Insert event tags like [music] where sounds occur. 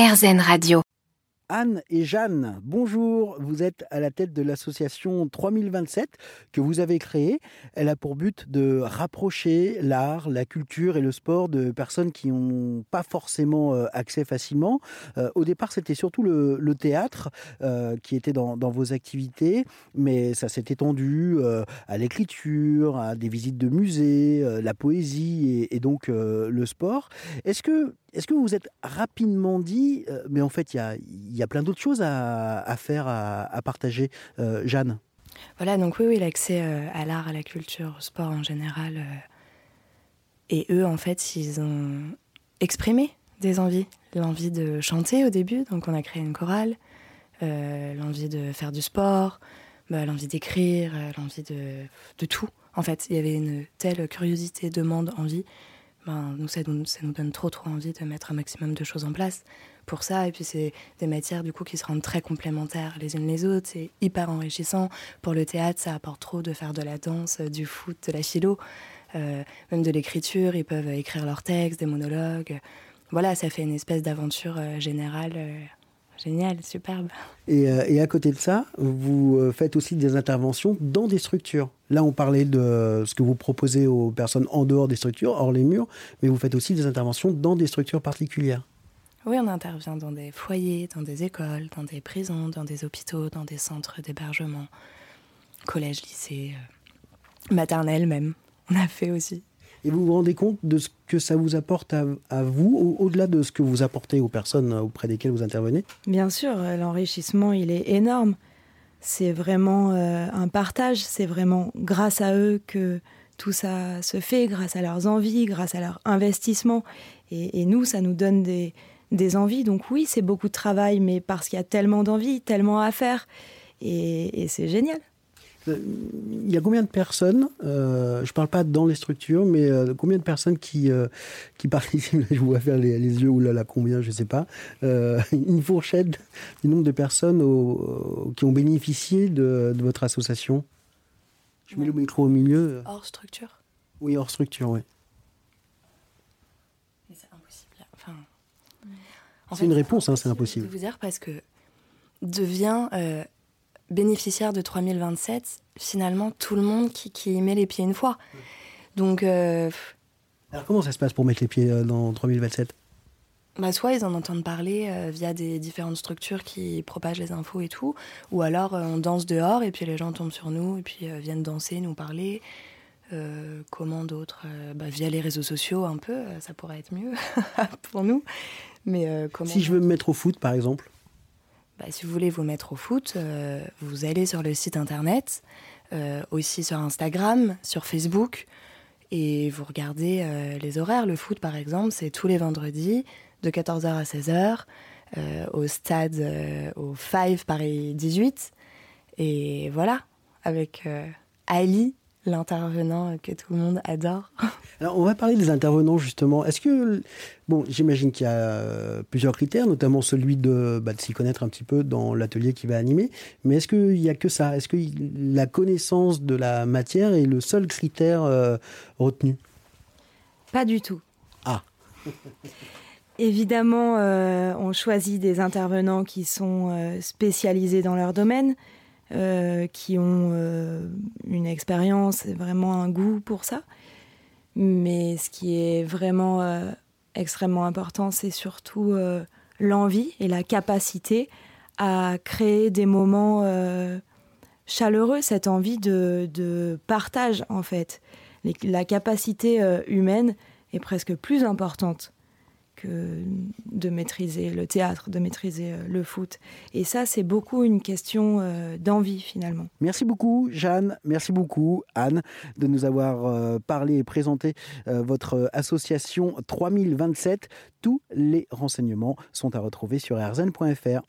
RZN Radio. Anne et Jeanne, bonjour. Vous êtes à la tête de l'association 3027 que vous avez créée. Elle a pour but de rapprocher l'art, la culture et le sport de personnes qui n'ont pas forcément euh, accès facilement. Euh, au départ, c'était surtout le, théâtre euh, qui était dans, vos activités, mais ça s'est étendu à l'écriture, à des visites de musées, la poésie et, et donc le sport. Est-ce que est-ce que vous vous êtes rapidement dit, euh, mais en fait, il y a, plein d'autres choses à, faire, à, partager, euh, Jeanne? Voilà, donc oui, oui l'accès euh, à l'art, à la culture, au sport en général. et eux, en fait, ils ont exprimé des envies. L'envie de chanter au début, donc on a créé une chorale. l'envie de faire du sport, bah, l'envie d'écrire, l'envie de, de tout. En fait, il y avait une telle curiosité, demande, envie ben, nous, ça, nous, donne trop trop envie de mettre un maximum de choses en place pour ça. Et puis c'est des matières du coup qui se rendent très complémentaires les unes les autres. C'est hyper enrichissant. Pour le théâtre, ça apporte trop de faire de la danse, du foot, de la philo, euh, même de l'écriture. Ils peuvent écrire leurs textes, des monologues. Voilà, ça fait une espèce d'aventure euh, générale. Euh, génial, superbe. Et, et, à côté de ça, vous faites aussi des interventions dans des structures. Là, on parlait de ce que vous proposez aux personnes en dehors des structures, hors les murs, mais vous faites aussi des interventions dans des structures particulières. Oui, on intervient dans des foyers, dans des écoles, dans des prisons, dans des hôpitaux, dans des centres d'hébergement, collèges, lycées, euh, maternelles même. On a fait aussi. Et vous vous rendez compte de ce que ça vous apporte à, vous, au-delà de ce que vous apportez aux personnes auprès desquelles vous intervenez? Bien sûr, l'enrichissement, il est énorme c'est vraiment euh, un partage, c'est vraiment grâce à eux que tout ça se fait, grâce à leurs envies, grâce à leur investissement. Et, nous, ça nous donne des, envies. Donc oui, c'est beaucoup de travail, mais parce qu'il y a tellement d'envie, tellement à faire. et c'est génial. Euh, il y a combien de personnes, euh, je ne parle pas dans les structures, mais euh, combien de personnes qui, qui participent [laughs] Je vous vois faire les, yeux, ou là, là, combien, je ne sais pas. [laughs] une fourchette du nombre de personnes qui ont bénéficié de, votre association Je mets le micro au milieu. Hors structure Oui, hors structure, oui. C'est impossible. Enfin, c'est une réponse, hein, c'est impossible. Je vous dire parce que devient bénéficiaire de 3027, finalement, tout le monde qui, y met les pieds une fois. Donc. Euh, Alors, comment ça se passe pour mettre les pieds euh, dans 3027 bah, soit ils en entendent parler euh, via des différentes structures qui propagent les infos et tout, ou alors on danse dehors et puis les gens tombent sur nous et puis viennent danser, nous parler. comment d'autres bah, Via les réseaux sociaux un peu, ça pourrait être mieux [laughs] pour nous. Mais comment Si je veux me mettre au foot par exemple bah, si vous voulez vous mettre au foot, euh, vous allez sur le site internet, euh, aussi sur Instagram, sur Facebook, et vous regardez euh, les horaires. Le foot, par exemple, c'est tous les vendredis de 14h à 16h au stade, au Five Paris 18. Et voilà, avec Ali l'intervenant que tout le monde adore. Alors, on va parler des intervenants justement. Est-ce que, bon, j'imagine qu'il y a euh, plusieurs critères, notamment celui de, bah, de s'y connaître un petit peu dans l'atelier qui va animer. Mais est-ce qu'il n'y a que ça? Est-ce que la connaissance de la matière est le seul critère euh, retenu? Pas du tout. Ah. [laughs] Évidemment, euh, on choisit des intervenants qui sont spécialisés dans leur domaine. Euh, qui ont euh, une expérience et vraiment un goût pour ça. Mais ce qui est vraiment euh, extrêmement important, c'est surtout l'envie et la capacité à créer des moments chaleureux, cette envie de, partage en fait. la capacité humaine est presque plus importante de maîtriser le théâtre, de maîtriser euh, le foot. Et ça, c'est beaucoup une question euh, d'envie finalement. Merci beaucoup, Jeanne. Merci beaucoup, Anne, de nous avoir euh, parlé et présenté votre association 3027. Tous les renseignements sont à retrouver sur rzn.fr.